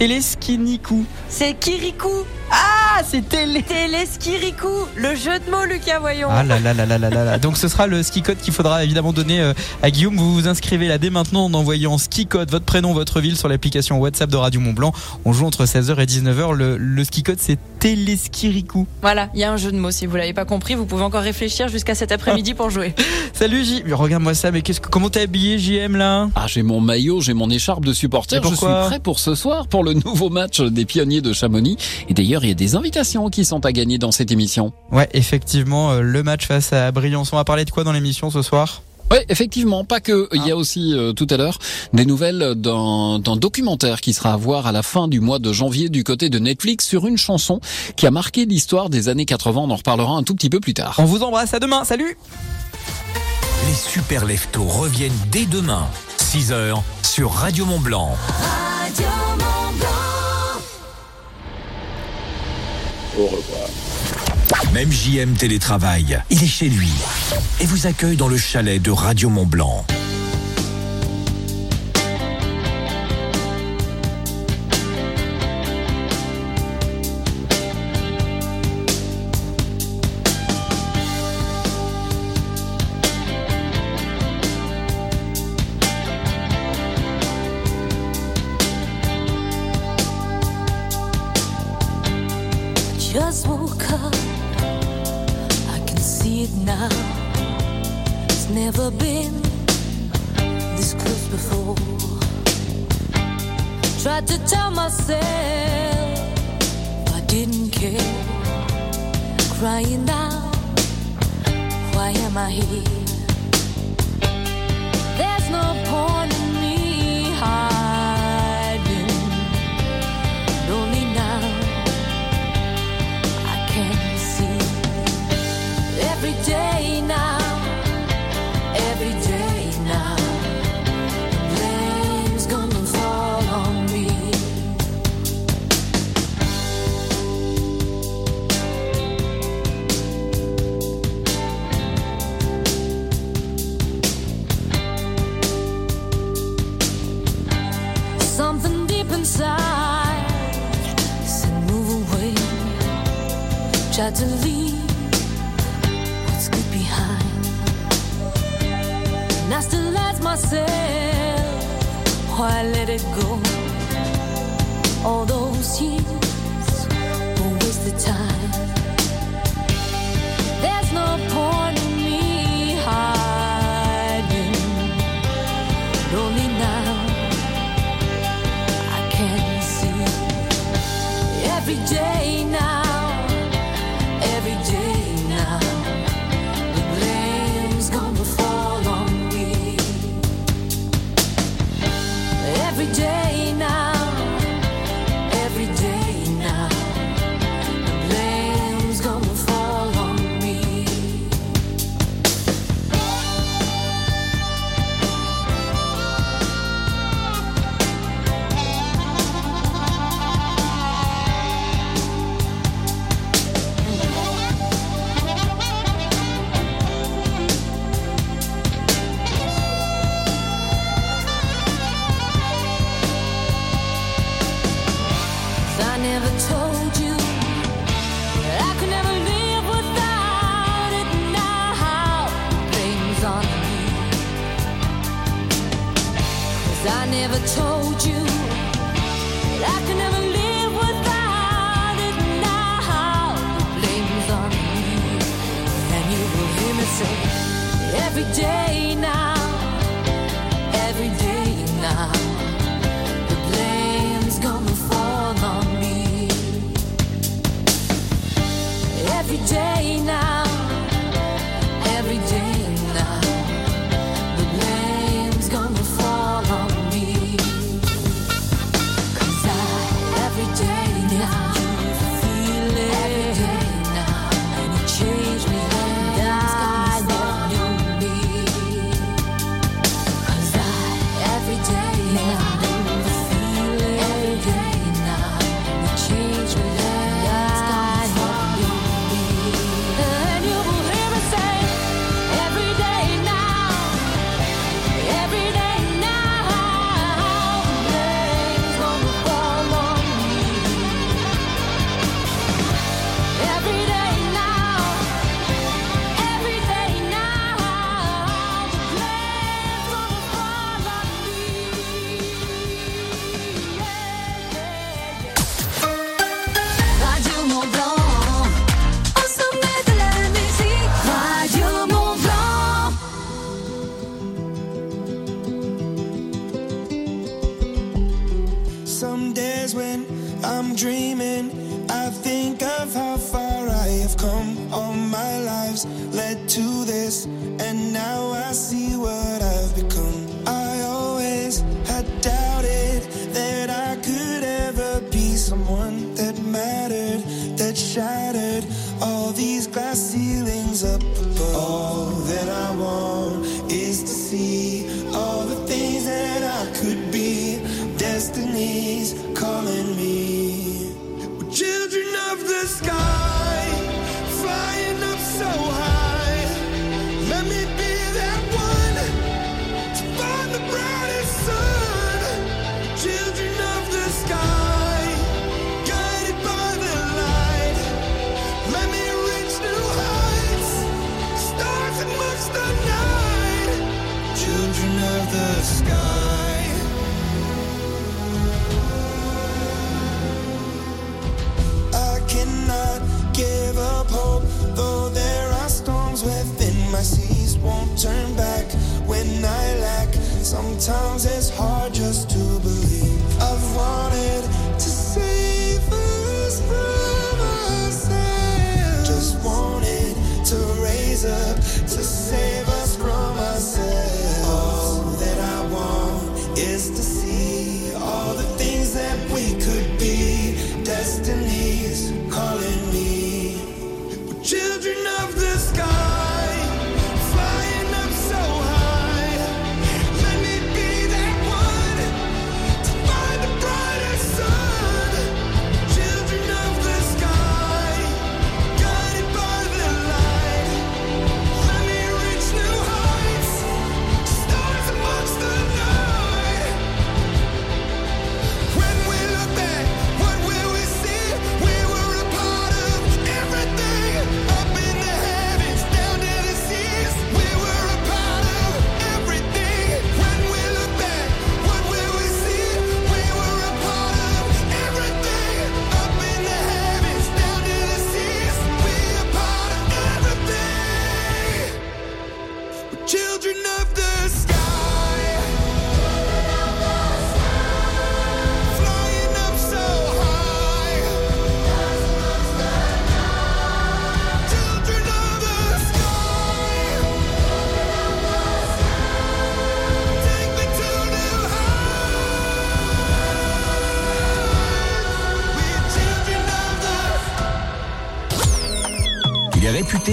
Téléskinikou. C'est Kirikou. Ah, c'est Télé. Téléskirikou. Le jeu de mots, Lucas, voyons. Ah là là là là là là là. Donc ce sera le ski code qu'il faudra évidemment donner euh, à Guillaume. Vous vous inscrivez là dès maintenant en envoyant ski code, votre prénom, votre ville sur l'application WhatsApp de Radio Mont Blanc. On joue entre 16h et 19h. Le, le ski code c'est Téléskirikou. Voilà, il y a un jeu de mots. Si vous l'avez pas compris, vous pouvez encore réfléchir jusqu'à cet après-midi pour jouer. *laughs* Salut J. Regarde-moi ça, mais qu'est-ce que comment t'es habillé JM là? Ah, j'ai mon maillot, j'ai mon écharpe de supporter. Je suis pourquoi? prêt pour ce soir pour le nouveau match des pionniers de Chamonix. Et d'ailleurs, il y a des invitations qui sont à gagner dans cette émission. Ouais, effectivement, euh, le match face à Briançon. On va parler de quoi dans l'émission ce soir? Oui, effectivement, pas que. Il y a aussi euh, tout à l'heure des nouvelles d'un d'un documentaire qui sera à voir à la fin du mois de janvier du côté de Netflix sur une chanson qui a marqué l'histoire des années 80. On en reparlera un tout petit peu plus tard. On vous embrasse, à demain, salut Les super leftos reviennent dès demain, 6h, sur Radio Mont Blanc. Au revoir. Même JM télétravail, il est chez lui et vous accueille dans le chalet de Radio Mont Blanc. Tried to leave what's good behind. And I still ask myself why I let it go.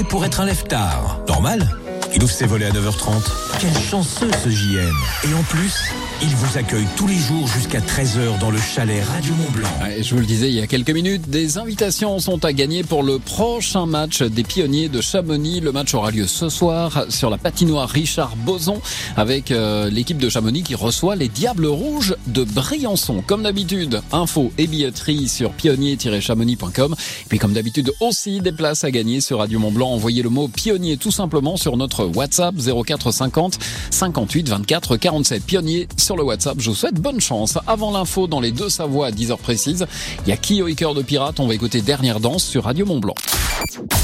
Pour être un lève-tard. Normal? Il ouvre ses volets à 9h30. Quel chanceux ce JM. Et en plus, il vous accueille tous les jours jusqu'à 13h dans le chalet Radio Mont Blanc. Ouais, je vous le disais il y a quelques minutes, des invitations sont à gagner pour le prochain match des pionniers de Chamonix. Le match aura lieu ce soir sur la patinoire Richard Boson avec euh, l'équipe de Chamonix qui reçoit les Diables Rouges de Briançon. Comme d'habitude, info et billetterie sur pionnier-chamonix.com. Et puis comme d'habitude aussi des places à gagner sur Radio Mont Blanc. Envoyez le mot pionnier tout simplement sur notre WhatsApp 0450 58 24 47. Pionnier sur le WhatsApp. Je vous souhaite bonne chance. Avant l'info dans les deux Savoies à 10h précises, il y a Kyo et Cœur de Pirate. On va écouter Dernière Danse sur Radio Mont Blanc.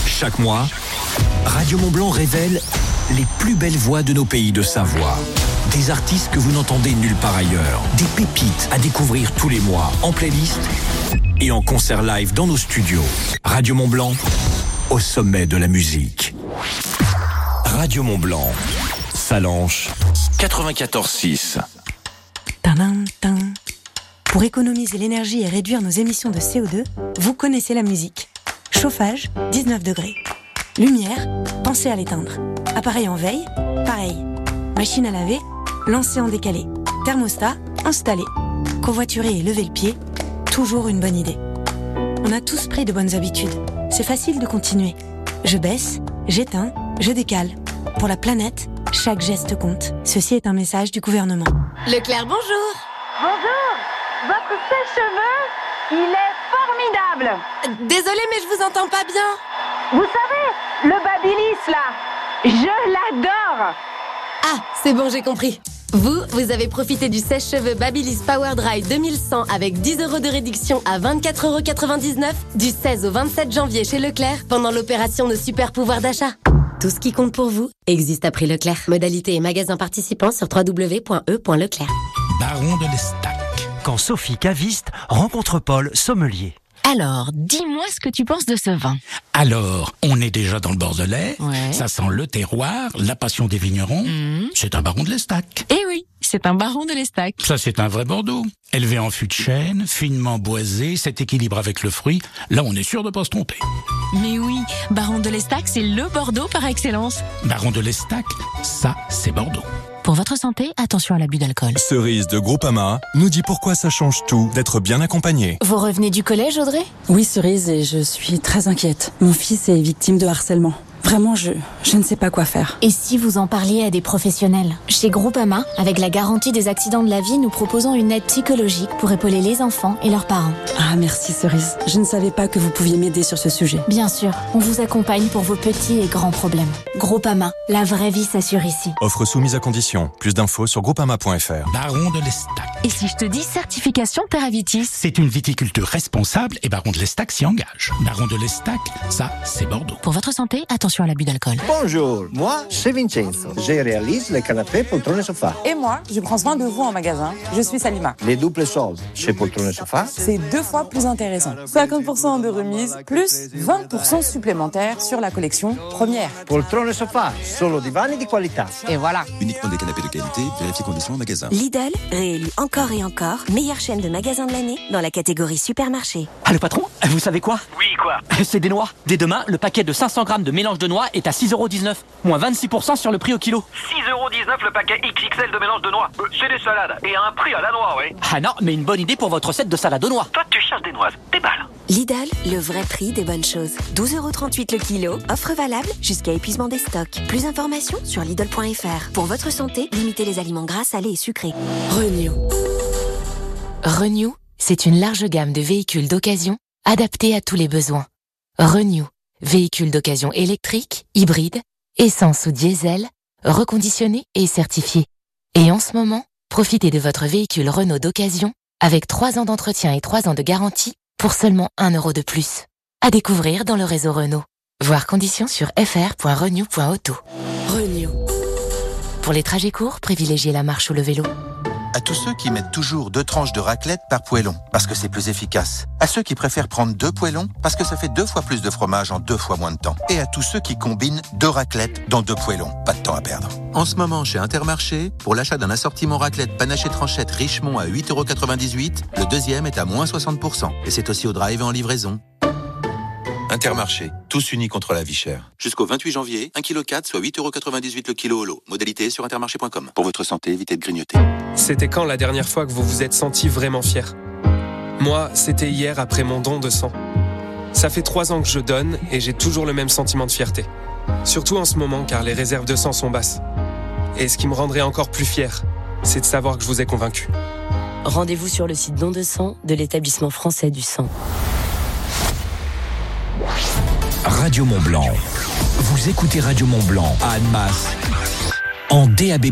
Chaque mois, Radio Mont Blanc révèle les plus belles voix de nos pays de Savoie. Des artistes que vous n'entendez nulle part ailleurs. Des pépites à découvrir tous les mois en playlist et en concert live dans nos studios. Radio Mont Blanc, au sommet de la musique. Radio Mont Blanc, Salanche, 94.6. Pour économiser l'énergie et réduire nos émissions de CO2, vous connaissez la musique. Chauffage, 19 degrés. Lumière, pensez à l'éteindre. Appareil en veille, pareil. Machine à laver, lancez en décalé. Thermostat, installé. Covoiturer et lever le pied, toujours une bonne idée. On a tous pris de bonnes habitudes. C'est facile de continuer. Je baisse, j'éteins, je décale. Pour la planète, chaque geste compte. Ceci est un message du gouvernement. Leclerc, bonjour. Bonjour Votre sèche-cheveux, il est formidable Désolée, mais je vous entends pas bien. Vous savez, le Babilis, là, je l'adore Ah, c'est bon, j'ai compris. Vous, vous avez profité du sèche-cheveux Babyliss Power Dry 2100 avec 10 euros de réduction à 24,99 euros du 16 au 27 janvier chez Leclerc pendant l'opération de super pouvoir d'achat. Tout ce qui compte pour vous existe à prix Leclerc. Modalité et magasin participants sur www.e.leclerc. Baron de l'Estac, quand Sophie Caviste rencontre Paul Sommelier. Alors, dis-moi ce que tu penses de ce vin. Alors, on est déjà dans le Bordelais. Ouais. Ça sent le terroir, la passion des vignerons. C'est un baron de l'Estac. Eh oui, c'est un baron de l'Estac. Ça, c'est un vrai Bordeaux. Élevé en fût de chêne, finement boisé, cet équilibre avec le fruit. Là, on est sûr de pas se tromper. Mais oui, baron de l'Estac, c'est le Bordeaux par excellence. Baron de l'Estac, ça, c'est Bordeaux. Pour votre santé, attention à l'abus d'alcool. Cerise de Groupama nous dit pourquoi ça change tout d'être bien accompagné. Vous revenez du collège, Audrey? Oui, Cerise, et je suis très inquiète. Mon fils est victime de harcèlement. Vraiment, je, je ne sais pas quoi faire. Et si vous en parliez à des professionnels? Chez Groupama, avec la garantie des accidents de la vie, nous proposons une aide psychologique pour épauler les enfants et leurs parents. Ah, merci Cerise. Je ne savais pas que vous pouviez m'aider sur ce sujet. Bien sûr, on vous accompagne pour vos petits et grands problèmes. Groupama, la vraie vie s'assure ici. Offre soumise à condition. Plus d'infos sur groupama.fr. Baron de l'Estac. Et si je te dis certification Terravitis C'est une viticulture responsable et Baron de l'Estac s'y engage. Baron de l'Estac, ça, c'est Bordeaux. Pour votre santé, attention à l'abus d'alcool. Bonjour, moi c'est Vincenzo. Je réalise les canapés poltrone et sofa. Et moi, je prends soin de vous en magasin. Je suis Salima. Les doubles soldes chez poltrone et sofa. C'est deux fois plus intéressant. 50% de remise, plus 20% supplémentaires sur la collection première. Poltrone et sofa, solo divani di qualità. Et voilà. Uniquement des canapés de qualité, vérifiez conditions en magasin. Lidl, réélu encore et encore, meilleure chaîne de magasins de l'année dans la catégorie supermarché. Ah le patron, vous savez quoi? Oui, quoi? C'est des noix. Dès demain, le paquet de 500 grammes de mélange de noix est à 6,19€. Moins 26% sur le prix au kilo. 6,19€ le paquet XXL de mélange de noix. Euh, c'est des salades. Et à un prix à la noix, oui. Ah non, mais une bonne idée pour votre recette de salade aux noix. Toi, tu cherches des noises. Déballe. Lidl, le vrai prix des bonnes choses. 12,38€ le kilo, offre valable jusqu'à épuisement des stocks. Plus d'informations sur Lidl.fr. Pour votre santé, limitez les aliments gras, salés et sucrés. Renew. Renew, c'est une large gamme de véhicules d'occasion adaptés à tous les besoins. Renew, véhicules d'occasion électriques, hybrides, essence ou diesel, reconditionnés et certifiés. Et en ce moment, profitez de votre véhicule Renault d'occasion avec 3 ans d'entretien et 3 ans de garantie pour seulement 1 euro de plus. À découvrir dans le réseau Renault. Voir conditions sur fr.renew.auto. Renew. Pour les trajets courts, privilégiez la marche ou le vélo. À tous ceux qui mettent toujours deux tranches de raclette par poêlon, parce que c'est plus efficace. À ceux qui préfèrent prendre deux poêlons, parce que ça fait deux fois plus de fromage en deux fois moins de temps. Et à tous ceux qui combinent deux raclettes dans deux poêlons. Pas de temps à perdre. En ce moment, chez Intermarché, pour l'achat d'un assortiment raclette panache et tranchette Richemont à 8,98€, le deuxième est à moins 60%. Et c'est aussi au drive en livraison. Intermarché, tous unis contre la vie chère. Jusqu'au 28 janvier, 1,4 kg soit 8,98€ le kilo au lot. Modalité sur intermarché.com. Pour votre santé, évitez de grignoter. C'était quand la dernière fois que vous vous êtes senti vraiment fier? Moi, c'était hier après mon don de sang. Ça fait trois ans que je donne et j'ai toujours le même sentiment de fierté. Surtout en ce moment car les réserves de sang sont basses. Et ce qui me rendrait encore plus fier, c'est de savoir que je vous ai convaincu. Rendez-vous sur le site don de sang de l'établissement français du sang. Radio Mont Blanc. Vous écoutez Radio Mont Blanc à Annemasse en DAB+.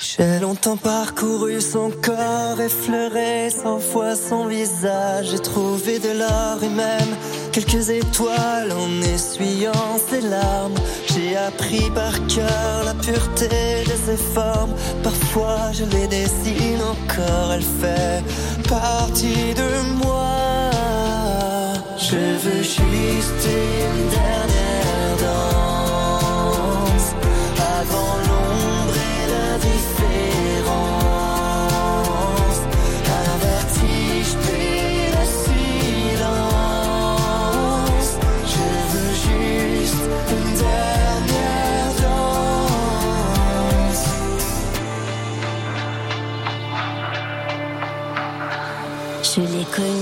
J'ai longtemps parcouru son corps, effleuré cent fois son visage. J'ai trouvé de l'or et même quelques étoiles en essuyant ses larmes. J'ai appris par cœur la pureté de ses formes. Parfois je les dessine encore, elle fait partie de moi. Je veux juste une dernière danse avant l'ombre et l'indifférence. Un vertige puis le silence. Je veux juste une dernière danse. Je l'ai connu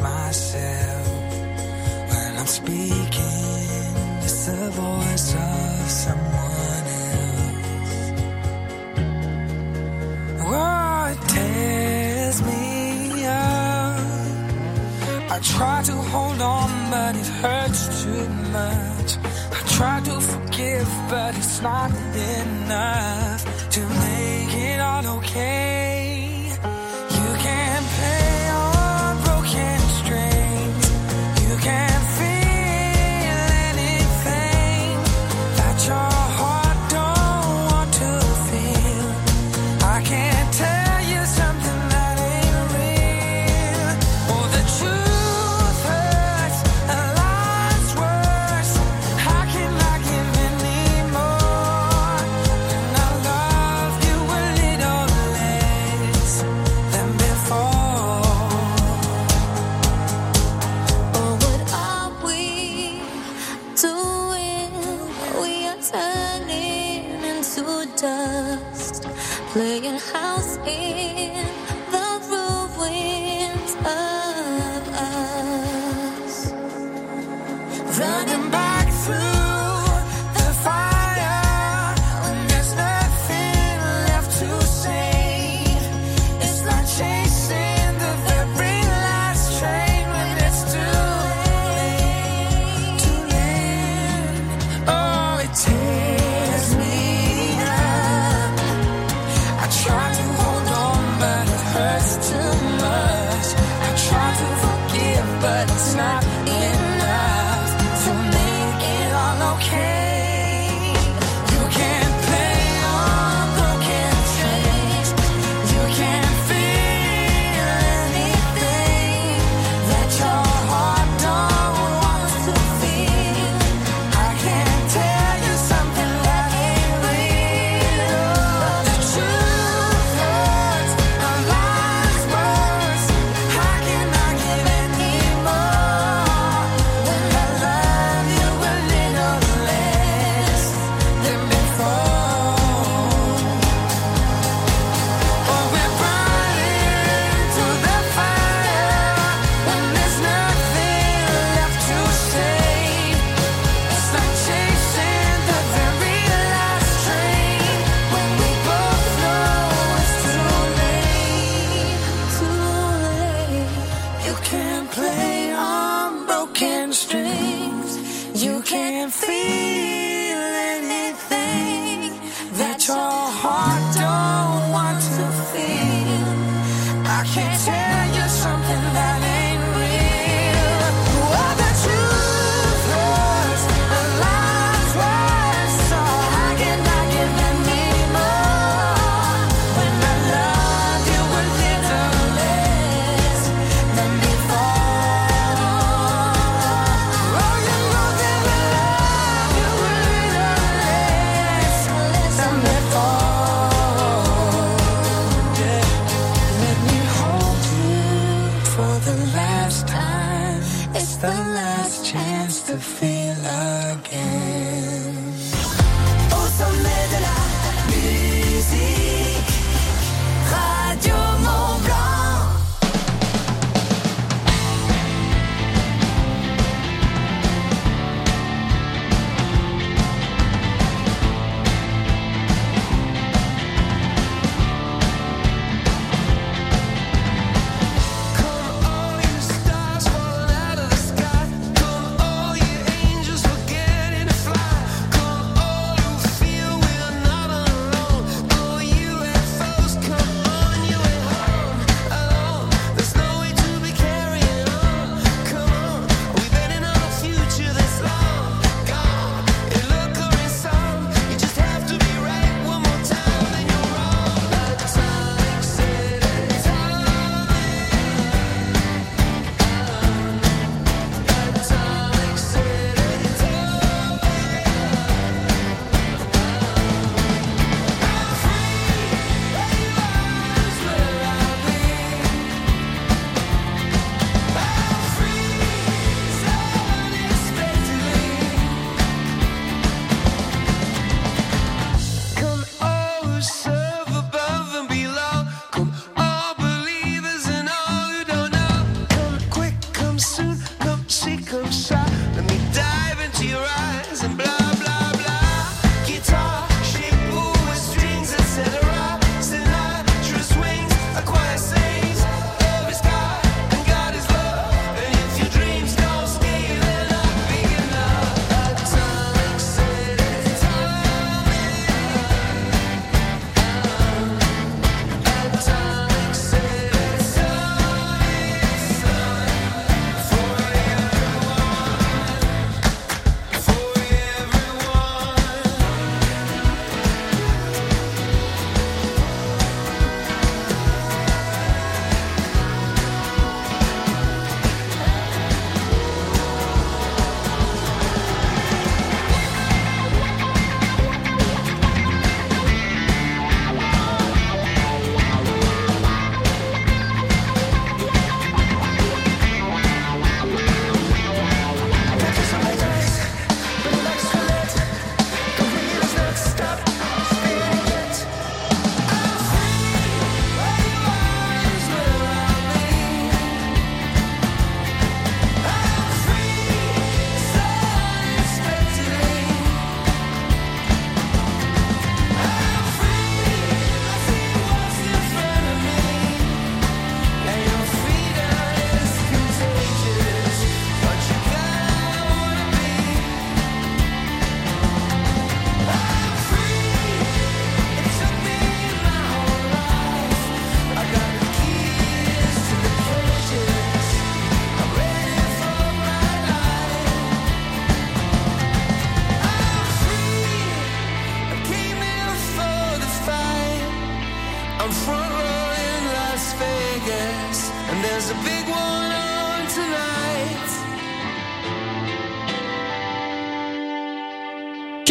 myself.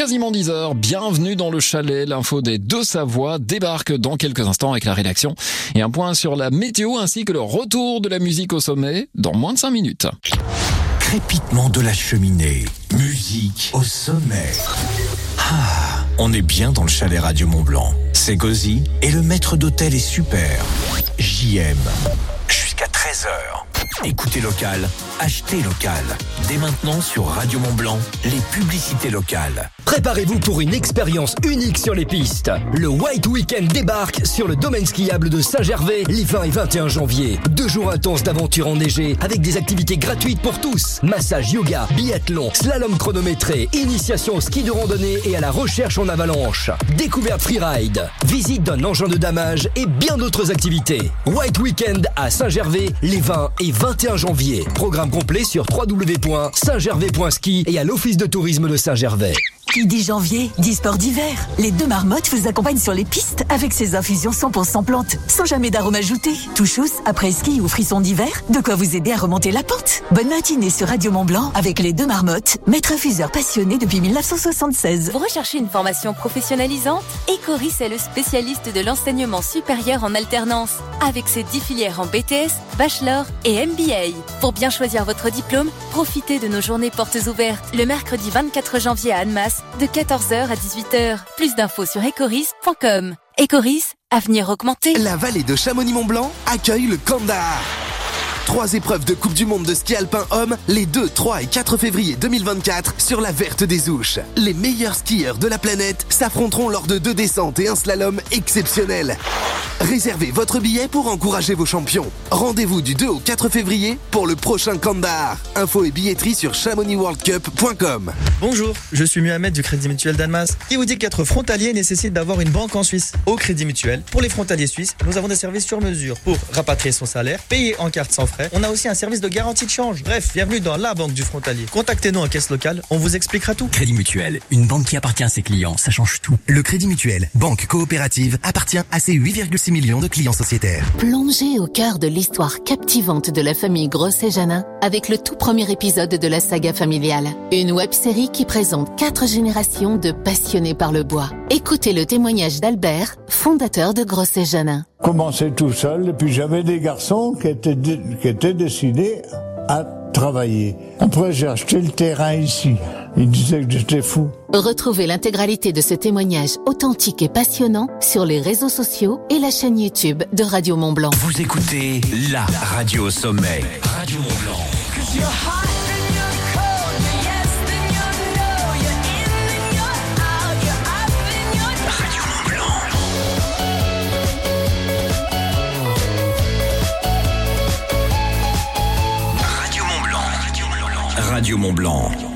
Quasiment 10 heures, bienvenue dans le chalet. L'info des deux Savoie débarque dans quelques instants avec la rédaction et un point sur la météo ainsi que le retour de la musique au sommet dans moins de 5 minutes. Crépitement de la cheminée, musique au sommet. Ah, on est bien dans le chalet Radio Mont Blanc. C'est cosy et le maître d'hôtel est super. JM. Jusqu'à 13h. Écoutez local, achetez local. Dès maintenant sur Radio Mont Blanc, les publicités locales. Préparez-vous pour une expérience unique sur les pistes. Le White Weekend débarque sur le domaine skiable de Saint-Gervais les 20 et 21 janvier. Deux jours intenses d'aventure enneigée avec des activités gratuites pour tous. Massage yoga, biathlon, slalom chronométré, initiation au ski de randonnée et à la recherche en avalanche. Découverte freeride, visite d'un engin de damage et bien d'autres activités. White Weekend à Saint-Gervais les 20 et 21 janvier. Programme complet sur www.saintgervais.ski et à l'office de tourisme de Saint-Gervais. Qui dit janvier, dit sport d'hiver. Les deux marmottes vous accompagnent sur les pistes avec ces infusions 100% plantes, sans jamais d'arôme ajouté. Touchous, après ski ou frisson d'hiver, de quoi vous aider à remonter la pente. Bonne matinée sur Radio Mont Blanc avec les deux marmottes, maître infuseur passionné depuis 1976. Vous recherchez une formation professionnalisante? Ecoris est le spécialiste de l'enseignement supérieur en alternance, avec ses 10 filières en BTS, Bachelor et MBA. Pour bien choisir votre diplôme, profitez de nos journées portes ouvertes le mercredi 24 janvier à Annemasse de 14h à 18h. Plus d'infos sur ecoris.com. Ecoris, avenir augmenté. La vallée de Chamonix-Mont-Blanc accueille le Kandahar. Trois épreuves de Coupe du Monde de ski alpin homme les 2, 3 et 4 février 2024 sur la Verte des Ouches. Les meilleurs skieurs de la planète s'affronteront lors de deux descentes et un slalom exceptionnel. Réservez votre billet pour encourager vos champions. Rendez-vous du 2 au 4 février pour le prochain Kandahar. Info et billetterie sur chamonixworldcup.com. Bonjour, je suis Mohamed du Crédit Mutuel d'Annemasse qui vous dit qu'être frontalier nécessite d'avoir une banque en Suisse. Au Crédit Mutuel, pour les frontaliers suisses, nous avons des services sur mesure pour rapatrier son salaire, payer en carte sans frais. On a aussi un service de garantie de change. Bref, bienvenue dans la banque du frontalier. Contactez-nous en caisse locale, on vous expliquera tout. Crédit Mutuel, une banque qui appartient à ses clients, ça change tout. Le Crédit Mutuel, banque coopérative, appartient à ses 8,6 millions de clients sociétaires. Plongez au cœur de l'histoire captivante de la famille Grosset Janin avec le tout premier épisode de la saga familiale. Une web série qui présente quatre générations de passionnés par le bois. Écoutez le témoignage d'Albert, fondateur de Grosset Commençais tout seul et puis j'avais des garçons qui étaient, dé- qui étaient décidés à travailler. Après j'ai acheté le terrain ici. Ils disaient que j'étais fou. Retrouvez l'intégralité de ce témoignage authentique et passionnant sur les réseaux sociaux et la chaîne YouTube de Radio Mont Blanc. Vous écoutez la radio au sommet. Blanc. Radio Mont Blanc. Radio Mont Blanc.